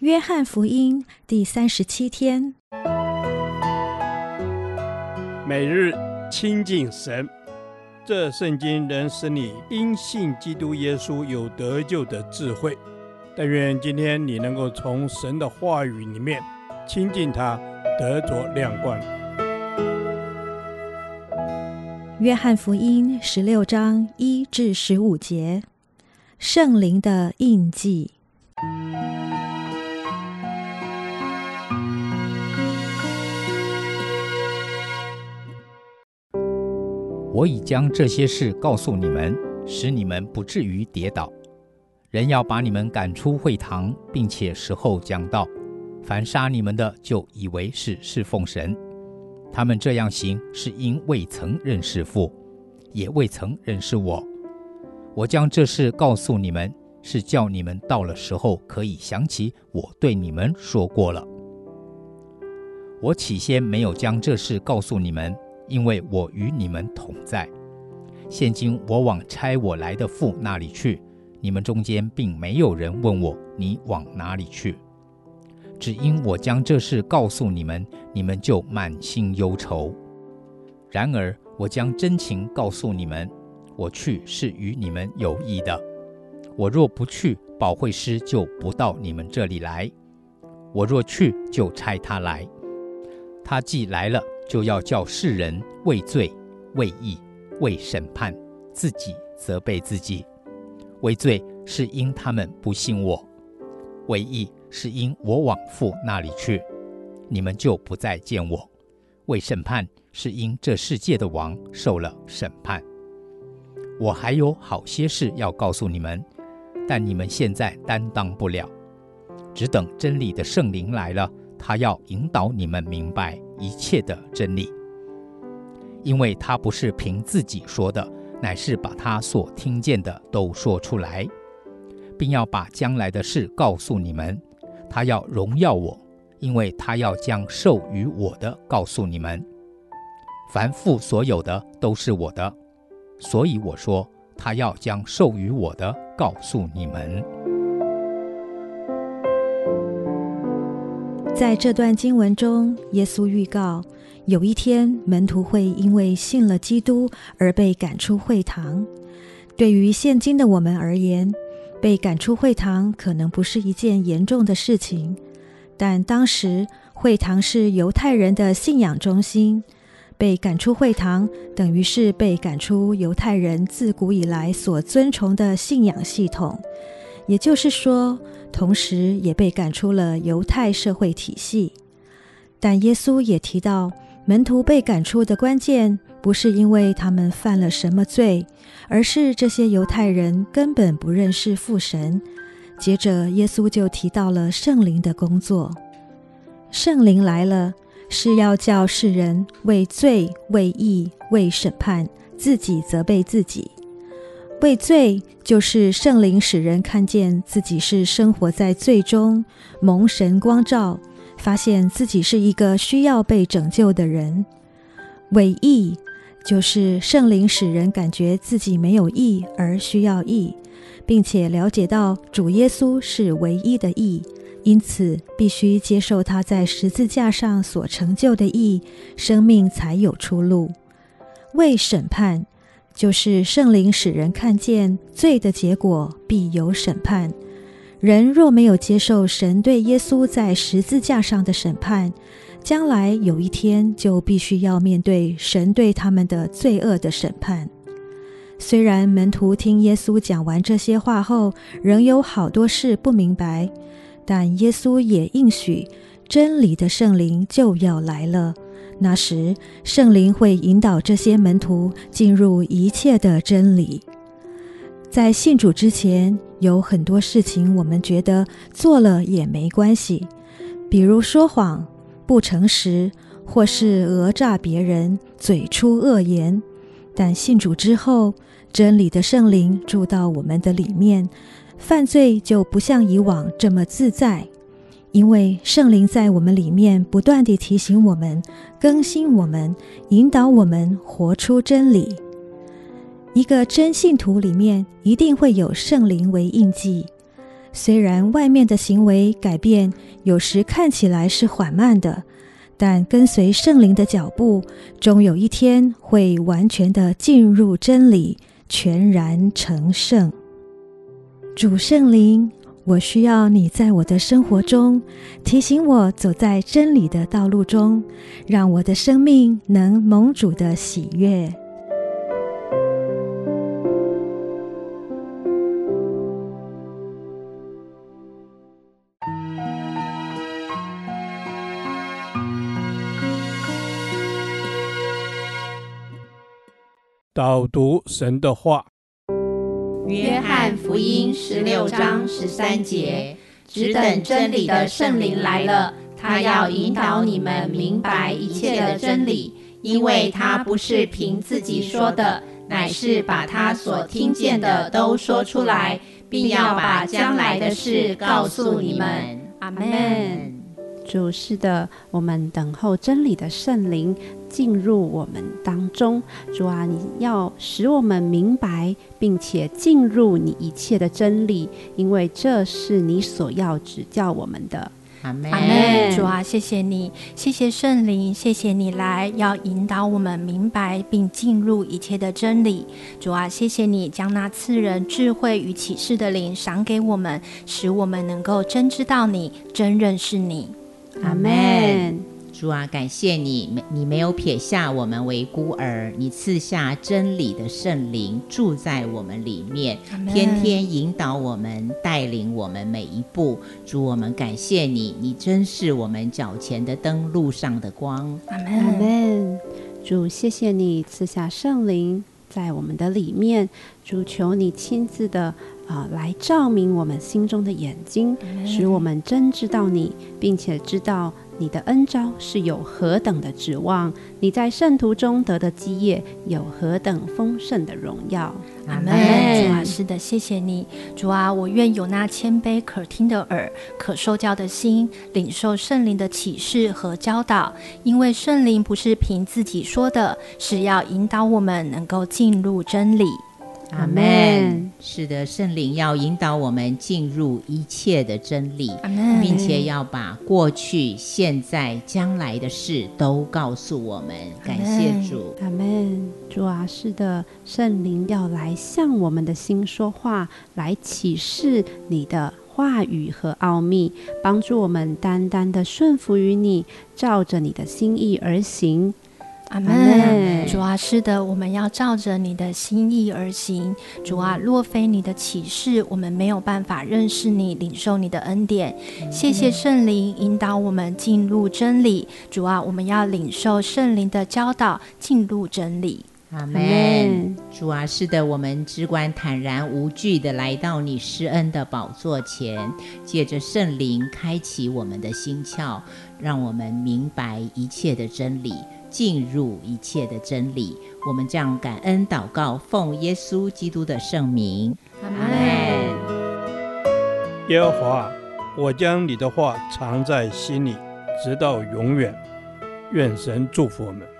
约翰福音第三十七天，每日亲近神，这圣经能使你因信基督耶稣有得救的智慧。但愿今天你能够从神的话语里面亲近他，得着亮光。约翰福音十六章一至十五节，圣灵的印记。我已将这些事告诉你们，使你们不至于跌倒。人要把你们赶出会堂，并且时候将到，凡杀你们的，就以为是侍奉神。他们这样行，是因未曾认识父，也未曾认识我。我将这事告诉你们，是叫你们到了时候可以想起我对你们说过了。我起先没有将这事告诉你们，因为我与你们同在。现今我往差我来的父那里去，你们中间并没有人问我，你往哪里去？只因我将这事告诉你们，你们就满心忧愁。然而我将真情告诉你们，我去是与你们有益的。我若不去，保惠师就不到你们这里来；我若去，就差他来。他既来了，就要叫世人为罪、为义、为审判，自己责备自己。为罪是因他们不信我；为义。是因我往父那里去，你们就不再见我；为审判，是因这世界的王受了审判。我还有好些事要告诉你们，但你们现在担当不了。只等真理的圣灵来了，他要引导你们明白一切的真理，因为他不是凭自己说的，乃是把他所听见的都说出来，并要把将来的事告诉你们。他要荣耀我，因为他要将授予我的告诉你们。凡父所有的都是我的，所以我说他要将授予我的告诉你们。在这段经文中，耶稣预告有一天门徒会因为信了基督而被赶出会堂。对于现今的我们而言，被赶出会堂可能不是一件严重的事情，但当时会堂是犹太人的信仰中心，被赶出会堂等于是被赶出犹太人自古以来所尊崇的信仰系统，也就是说，同时也被赶出了犹太社会体系。但耶稣也提到，门徒被赶出的关键，不是因为他们犯了什么罪，而是这些犹太人根本不认识父神。接着，耶稣就提到了圣灵的工作。圣灵来了，是要叫世人为罪、为义、为审判，自己责备自己。为罪，就是圣灵使人看见自己是生活在罪中，蒙神光照，发现自己是一个需要被拯救的人。为义。就是圣灵使人感觉自己没有义而需要义，并且了解到主耶稣是唯一的义，因此必须接受他在十字架上所成就的义，生命才有出路。为审判，就是圣灵使人看见罪的结果必有审判。人若没有接受神对耶稣在十字架上的审判，将来有一天，就必须要面对神对他们的罪恶的审判。虽然门徒听耶稣讲完这些话后，仍有好多事不明白，但耶稣也应许，真理的圣灵就要来了。那时，圣灵会引导这些门徒进入一切的真理。在信主之前，有很多事情我们觉得做了也没关系，比如说谎。不诚实，或是讹诈别人，嘴出恶言。但信主之后，真理的圣灵住到我们的里面，犯罪就不像以往这么自在，因为圣灵在我们里面不断地提醒我们、更新我们、引导我们活出真理。一个真信徒里面一定会有圣灵为印记。虽然外面的行为改变有时看起来是缓慢的，但跟随圣灵的脚步，终有一天会完全的进入真理，全然成圣。主圣灵，我需要你在我的生活中提醒我走在真理的道路中，让我的生命能蒙主的喜悦。导读神的话。约翰福音十六章十三节，只等真理的圣灵来了，他要引导你们明白一切的真理，因为他不是凭自己说的，乃是把他所听见的都说出来，并要把将来的事告诉你们。阿门。主是的，我们等候真理的圣灵进入我们当中。主啊，你要使我们明白，并且进入你一切的真理，因为这是你所要指教我们的。阿门。主啊，谢谢你，谢谢圣灵，谢谢你来要引导我们明白并进入一切的真理。主啊，谢谢你将那赐人智慧与启示的灵赏给我们，使我们能够真知道你，真认识你。阿门，主啊，感谢你，你没有撇下我们为孤儿，你赐下真理的圣灵住在我们里面，天天引导我们，带领我们每一步。主，我们感谢你，你真是我们脚前的灯，路上的光。阿门，阿门。主，谢谢你赐下圣灵在我们的里面，主求你亲自的。啊，来照明我们心中的眼睛，使我们真知道你，并且知道你的恩招是有何等的指望，你在圣徒中得的基业有何等丰盛的荣耀。阿门。主啊，是的，谢谢你，主啊，我愿有那谦卑可听的耳，可受教的心，领受圣灵的启示和教导，因为圣灵不是凭自己说的，是要引导我们能够进入真理。阿门。是的，圣灵要引导我们进入一切的真理，并且要把过去、现在、将来的事都告诉我们。感谢主，阿门。主啊，是的，圣灵要来向我们的心说话，来启示你的话语和奥秘，帮助我们单单的顺服于你，照着你的心意而行。阿门。主啊，是的，我们要照着你的心意而行。主啊，若非你的启示，我们没有办法认识你，领受你的恩典。谢谢圣灵引导我们进入真理。主啊，我们要领受圣灵的教导，进入真理。阿门。主啊，是的，我们只管坦然无惧的来到你施恩的宝座前，借着圣灵开启我们的心窍，让我们明白一切的真理。进入一切的真理，我们将感恩祷告，奉耶稣基督的圣名，阿门。耶和华，我将你的话藏在心里，直到永远。愿神祝福我们。